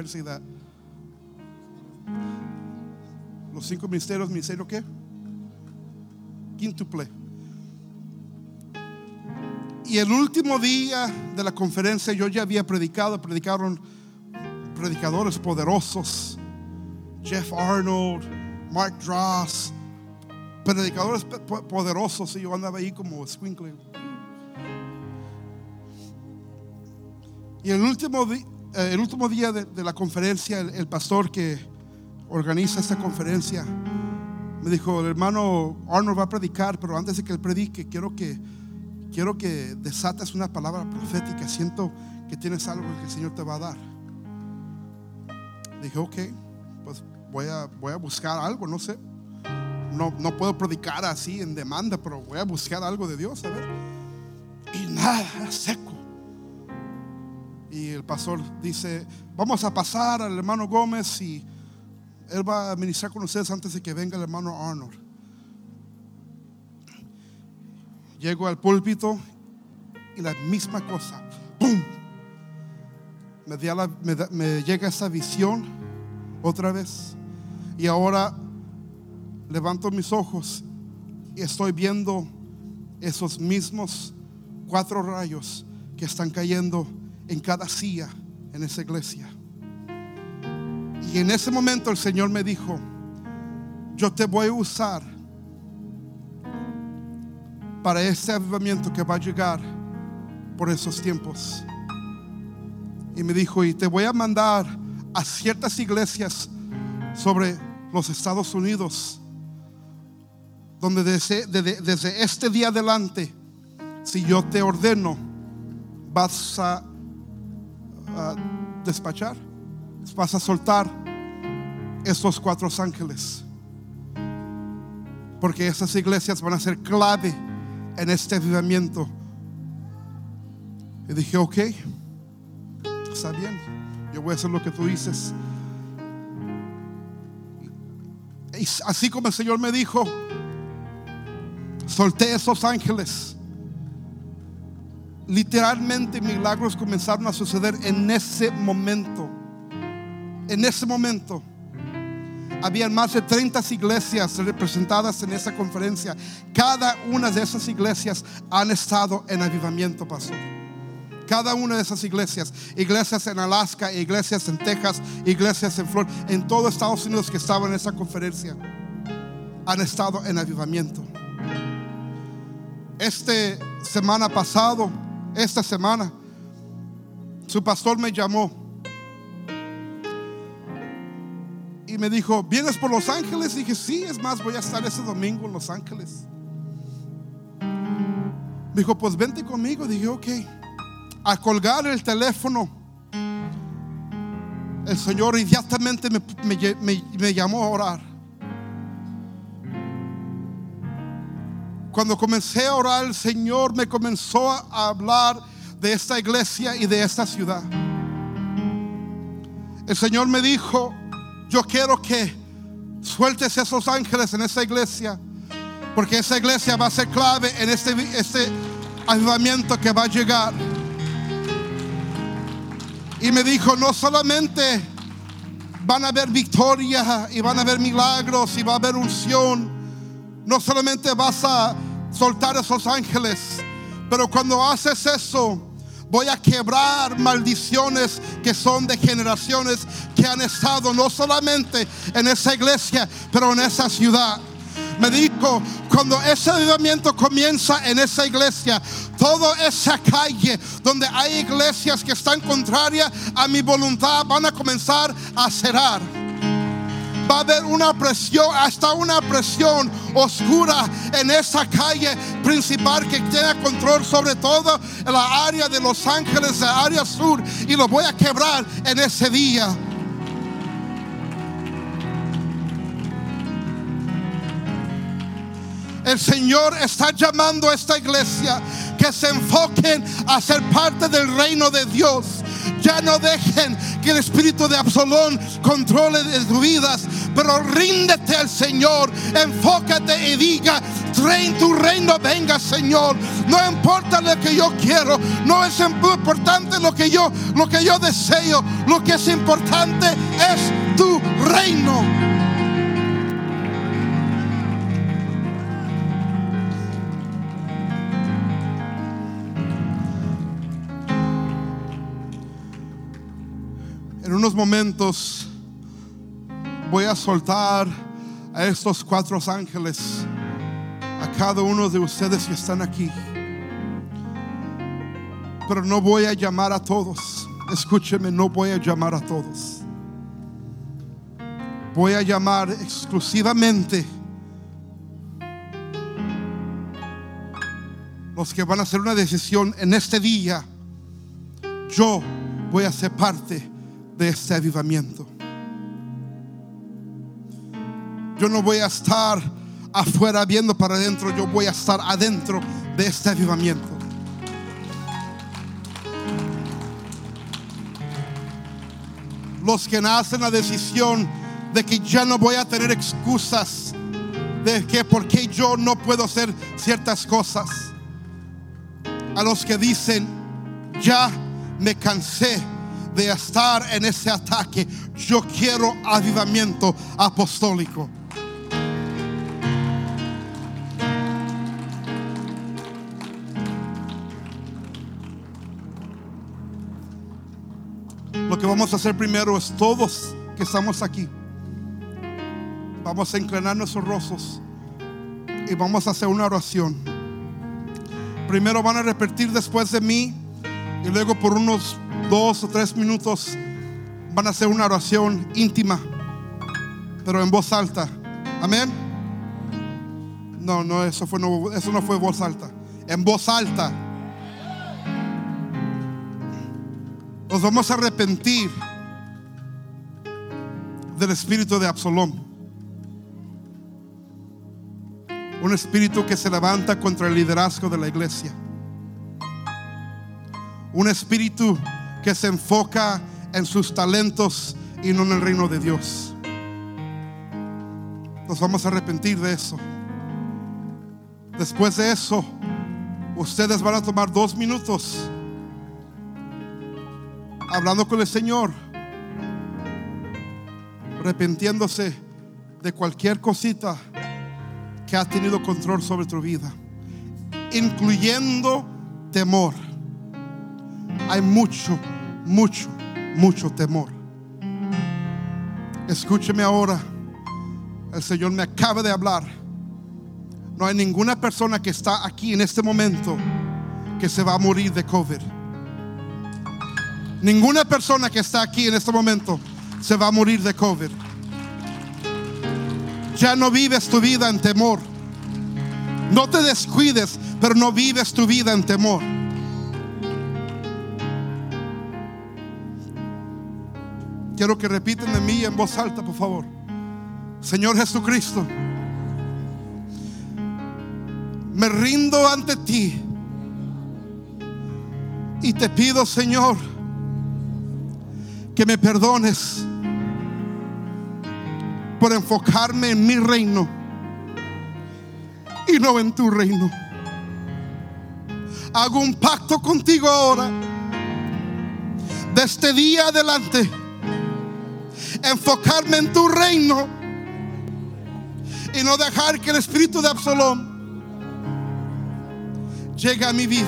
Speaker 3: Los cinco ministerios, ministerio qué? Quintuple. Y el último día de la conferencia yo ya había predicado, predicaron predicadores poderosos, Jeff Arnold, Mark Dross, predicadores poderosos y yo andaba ahí como squinkle. Y el último, eh, el último día de, la conferencia, el, pastor que organiza esta conferencia me dijo, el hermano Arnold va a predicar, pero antes de que él predique, quiero que, quiero que desates una palabra profética. Siento que tienes algo que el Señor te va a dar. Dije, ok, pues voy a, voy a buscar algo, no sé no, puedo predicar así en demanda, pero voy a buscar algo de Dios, a ver. Y nada, seco. Y el pastor dice, vamos a pasar al hermano Gómez y él va a ministrar con ustedes antes de que venga el hermano Arnold. Llego al púlpito y la misma cosa. ¡Pum! Me, me llega esa visión otra vez. Y ahora levanto mis ojos y estoy viendo esos mismos cuatro rayos que están cayendo en cada silla en esa iglesia. Y en ese momento el Señor me dijo, yo te voy a usar para ese avivamiento que va a llegar por esos tiempos. Y me dijo, y te voy a mandar a ciertas iglesias sobre los Estados Unidos donde desde, este día adelante, si yo te ordeno, vas a, despachar, vas a soltar esos cuatro ángeles. Porque esas iglesias van a ser clave en este avivamiento. Y dije, ok, está bien, yo voy a hacer lo que tú dices. Y así como el Señor me dijo, solté esos ángeles. Literalmente milagros comenzaron a suceder en ese momento. En ese momento. Habían más de 30 iglesias representadas en esa conferencia. Cada una de esas iglesias han estado en avivamiento, pastor. Cada una de esas iglesias, iglesias en Alaska, iglesias en Texas, iglesias en Florida, en todo Estados Unidos que estaban en esa conferencia, han estado en avivamiento. Este semana pasado, esta semana, su pastor me llamó y me dijo, ¿vienes por Los Ángeles? Y dije, sí, es más, voy a estar ese domingo en Los Ángeles. Me dijo, pues vente conmigo. Dije, ok. A colgar el teléfono, el Señor inmediatamente me, me, me llamó a orar. Cuando comencé a orar, el Señor me comenzó a hablar de esta iglesia y de esta ciudad. El Señor me dijo, yo quiero que sueltes esos ángeles en esa iglesia, porque esa iglesia va a ser clave en este, este avivamiento que va a llegar. Y me dijo, no solamente van a haber victoria y van a haber milagros y va a haber unción, no solamente vas a soltar esos ángeles, pero cuando haces eso, voy a quebrar maldiciones que son de generaciones que han estado no solamente en esa iglesia, pero en esa ciudad. Me dijo, cuando ese avivamiento comienza en esa iglesia, toda esa calle donde hay iglesias que están contrarias a mi voluntad van a comenzar a cerrar va a haber una presión, hasta una presión oscura en esa calle principal que tiene control sobre todo en la área de Los Ángeles, la área sur, y lo voy a quebrar en ese día. El Señor está llamando a esta iglesia que se enfoquen a ser parte del reino de Dios. Ya no dejen que el espíritu de Absalón controle de sus vidas, pero ríndete al Señor, enfócate y diga, tu reino, venga Señor. No importa lo que yo quiero, no es importante lo que yo, lo que yo deseo, lo que es importante es tu reino. Unos momentos voy a soltar a estos cuatro ángeles, a cada uno de ustedes que están aquí. Pero no voy a llamar a todos. Escúcheme, no voy a llamar a todos. Voy a llamar exclusivamente los que van a hacer una decisión en este día. Yo voy a ser parte de este avivamiento. Yo no voy a estar afuera viendo para adentro, yo voy a estar adentro de este avivamiento. Los que hacen la decisión de que ya no voy a tener excusas de que porque yo no puedo hacer ciertas cosas. A los que dicen, ya me cansé de estar en ese ataque. Yo quiero avivamiento apostólico. Lo que vamos a hacer primero es todos que estamos aquí. Vamos a inclinar nuestros rostros y vamos a hacer una oración. Primero van a repetir después de mí y luego por unos dos o tres minutos van a hacer una oración íntima, pero en voz alta. Amén. No, no, eso, fue, no, eso no fue voz alta. En voz alta. Nos vamos a arrepentir del espíritu de Absalón. Un espíritu que se levanta contra el liderazgo de la iglesia. Un espíritu que se enfoca en sus talentos y no en el reino de Dios. Nos vamos a arrepentir de eso. Después de eso, ustedes van a tomar dos minutos hablando con el Señor, arrepentiéndose de cualquier cosita que ha tenido control sobre tu vida, incluyendo temor hay mucho, mucho, mucho temor. Escúcheme ahora. El Señor me acaba de hablar. No hay ninguna persona que está aquí en este momento que se va a morir de COVID. Ninguna persona que está aquí en este momento se va a morir de COVID. Ya no vives tu vida en temor. No te descuides, pero no vives tu vida en temor. Quiero que repiten de mí en voz alta, por favor. Señor Jesucristo, me rindo ante ti y te pido, Señor, que me perdones por enfocarme en mi reino y no en tu reino. Hago un pacto contigo ahora, de este día adelante, enfocarme en tu reino y no dejar que el espíritu de Absalón llegue a mi vida.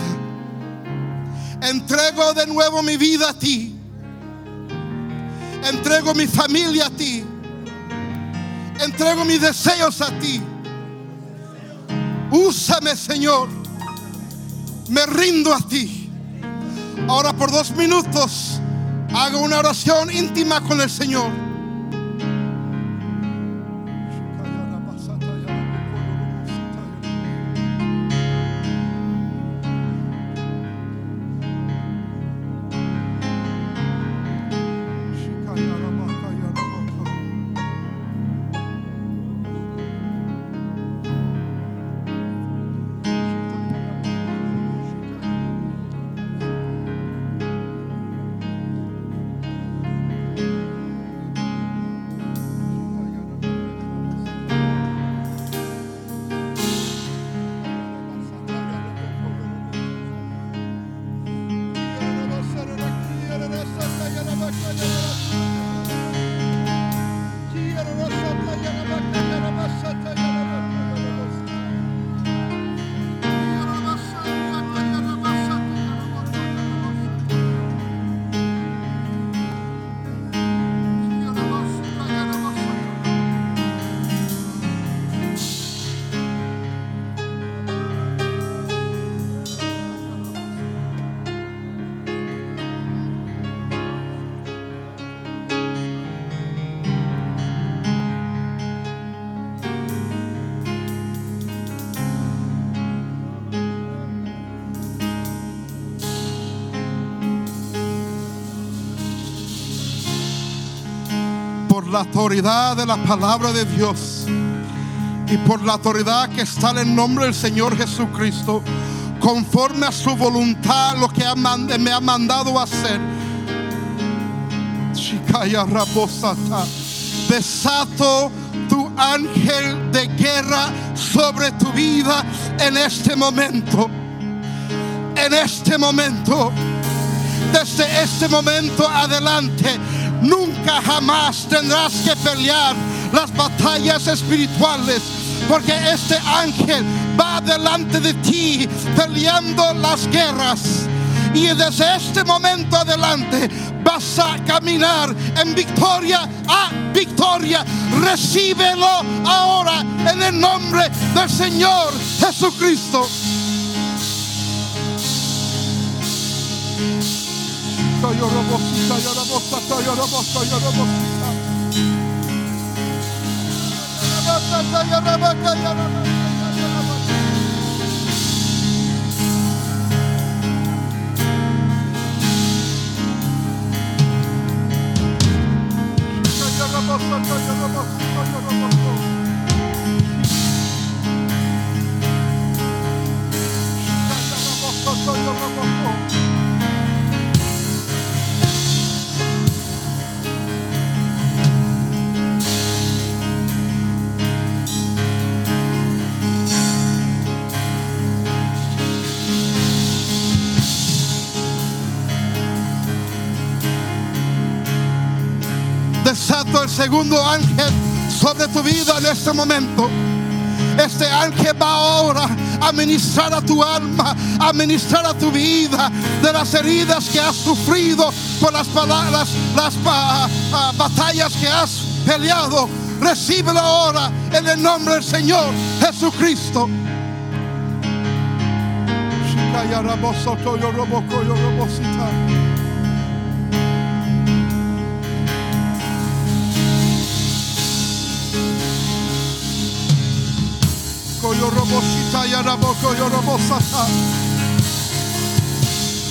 Speaker 3: Entrego de nuevo mi vida a ti. Entrego mi familia a ti. Entrego mis deseos a ti. Úsame, Señor. Me rindo a ti. Ahora por dos minutos hago una oración íntima con el Señor. La autoridad de la palabra de Dios y por la autoridad que está en el nombre del Señor Jesucristo, conforme a su voluntad, lo que me ha mandado hacer. Shikaya Rabosata. Desato tu ángel de guerra sobre tu vida en este momento. En este momento desde este momento adelante, nunca jamás tendrás que pelear las batallas espirituales, porque este ángel va delante de ti peleando las guerras. Y desde este momento adelante vas a caminar en victoria a victoria. Recíbelo ahora en el nombre del Señor Jesucristo. Yorobosita, Yorobosita, Yorobosata, Yorobosa, Yorobosita. Yorobosata, Yorobaka, Yorobosita. Segundo ángel sobre tu vida en este momento. Este ángel va ahora a ministrar a tu alma, a ministrar a tu vida de las heridas que has sufrido por las, palabras, las ba- ah, batallas que has peleado. Recíbelo ahora en el nombre del Señor Jesucristo.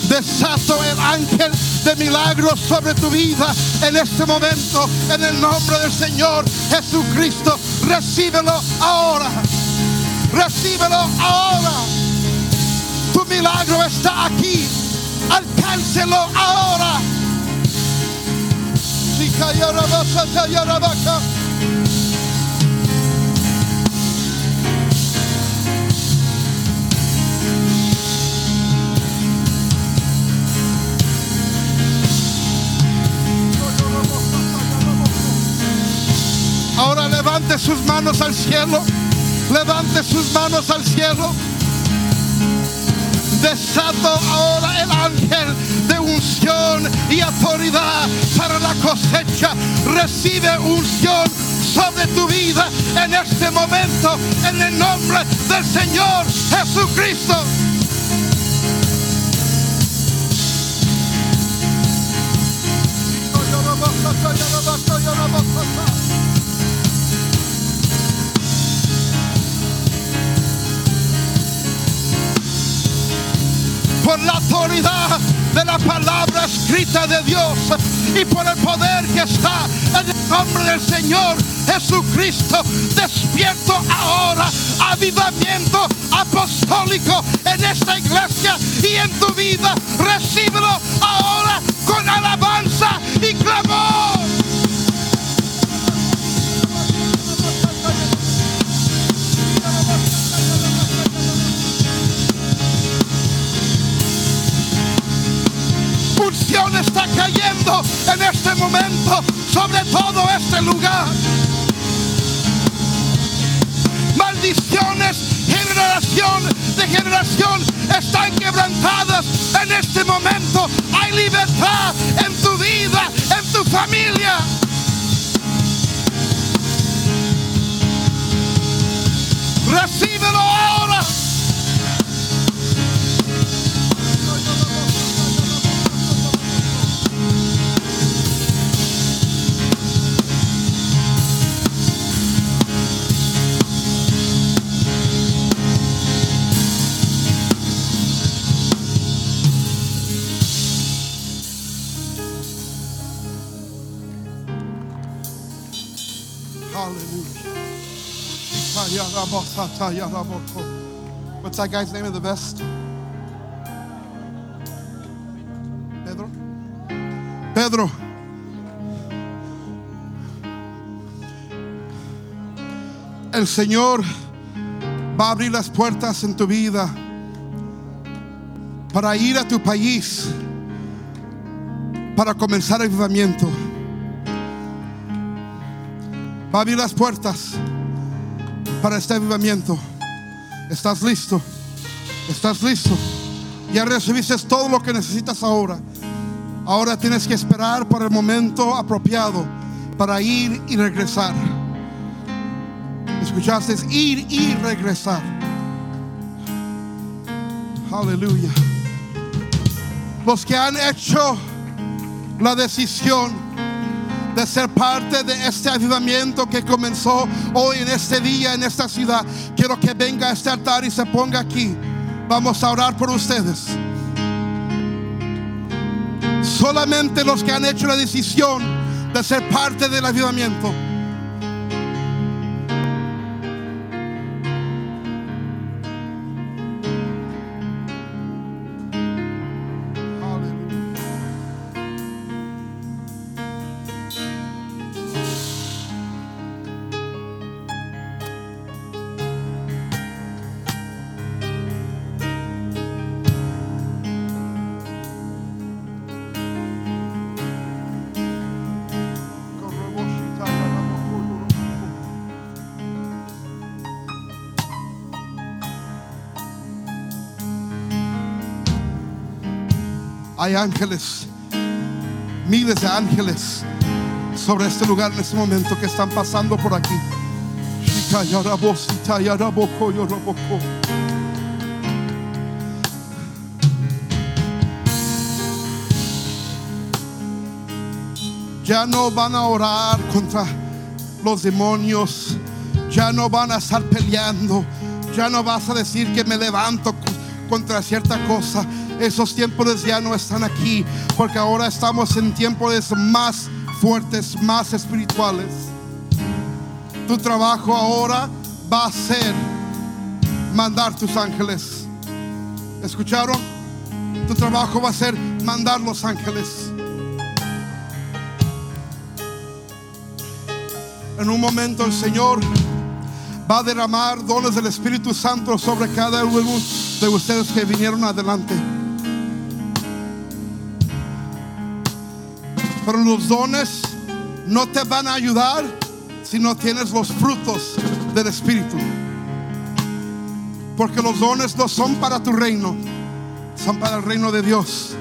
Speaker 3: Desato el ángel de milagros sobre tu vida en este momento, en el nombre del Señor Jesucristo. Recíbelo ahora. Recíbelo ahora. Tu milagro está aquí. Alcáncelo ahora. Shikayarabasatayarabaka. Ahora levante sus manos al cielo. Levante sus manos al cielo. Desato ahora el ángel de unción y autoridad para la cosecha. Recibe unción sobre tu vida en este momento en el nombre del Señor Jesucristo. Autoridad de la palabra escrita de Dios y por el poder que está en el nombre del Señor Jesucristo. Despierto ahora avivamiento apostólico en esta iglesia y en tu vida. Recíbelo ahora con alabanza y clamor. Unción está cayendo en este momento sobre todo este lugar. Maldiciones, generación de generación están quebrantadas en este momento. Hay libertad en tu vida, en tu familia. Recíbelo ahora. What's that guy's name of the best? Pedro? Pedro. El Señor va a abrir las puertas en tu vida para ir a tu país, para comenzar el avivamiento. Va a abrir las puertas para este avivamiento. ¿Estás listo? ¿Estás listo? Ya recibiste todo lo que necesitas ahora. Ahora tienes que esperar por el momento apropiado para ir y regresar. ¿Escuchaste? Ir y regresar. Aleluya. Los que han hecho la decisión de ser parte de este avivamiento que comenzó hoy en este día, en esta ciudad. Quiero que venga a este altar y se ponga aquí. Vamos a orar por ustedes. Solamente los que han hecho la decisión de ser parte del avivamiento. Hay ángeles, miles de ángeles sobre este lugar en este momento que están pasando por aquí. Ya no van a orar contra los demonios. Ya no van a estar peleando. Ya no vas a decir que me levanto contra cierta cosa. Esos tiempos ya no están aquí. Porque ahora estamos en tiempos más fuertes, más espirituales. Tu trabajo ahora va a ser mandar tus ángeles. ¿Escucharon? Tu trabajo va a ser mandar los ángeles. En un momento el Señor va a derramar dones del Espíritu Santo sobre cada uno de ustedes que vinieron adelante. Pero los dones no te van a ayudar si no tienes los frutos del Espíritu. Porque los dones no son para tu reino, son para el reino de Dios.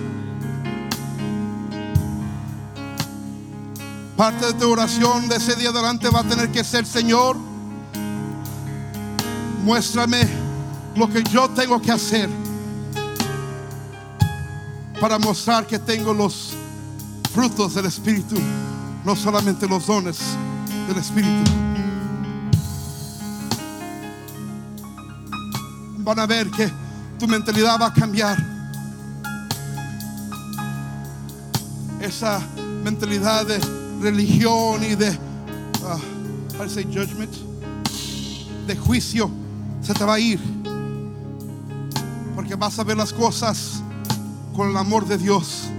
Speaker 3: Parte de tu oración de ese día adelante va a tener que ser, Señor, muéstrame lo que yo tengo que hacer para mostrar que tengo los frutos del Espíritu, no solamente los dones del Espíritu. Van a ver que tu mentalidad va a cambiar. Esa mentalidad de religión y de, uh, say judgment, de juicio, se te va a ir. Porque vas a ver las cosas con el amor de Dios.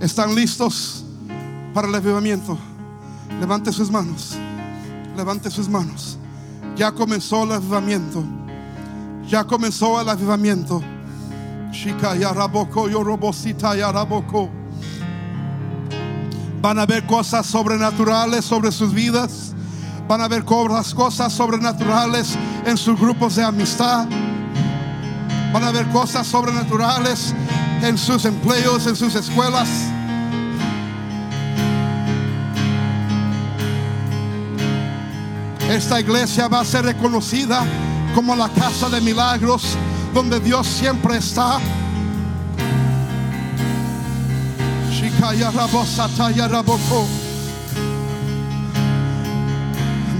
Speaker 3: ¿Están listos para el avivamiento? Levante sus manos. Levante sus manos. Ya comenzó el avivamiento. Ya comenzó el avivamiento. Shika yaraboko yorobosita yaraboko. Van a ver cosas sobrenaturales sobre sus vidas. Van a ver cosas sobrenaturales en sus grupos de amistad. Van a ver cosas sobrenaturales en sus empleos, en sus escuelas. Esta iglesia va a ser reconocida como la casa de milagros donde Dios siempre está.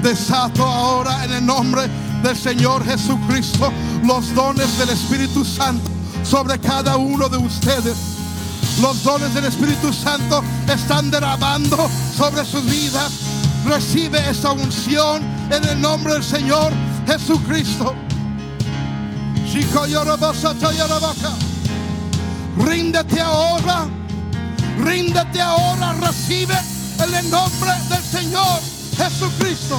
Speaker 3: Desato ahora en el nombre del Señor Jesucristo los dones del Espíritu Santo sobre cada uno de ustedes. Los dones del Espíritu Santo están derramando sobre sus vidas. Recibe esa unción en el nombre del Señor Jesucristo. Ríndete ahora. Ríndete ahora. Recibe en el nombre del Señor Jesucristo.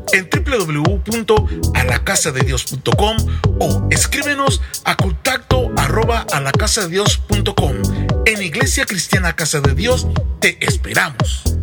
Speaker 1: en www.alacasadedios.com o escríbenos a contacto arroba alacasadedios.com. En Iglesia Cristiana Casa de Dios te esperamos.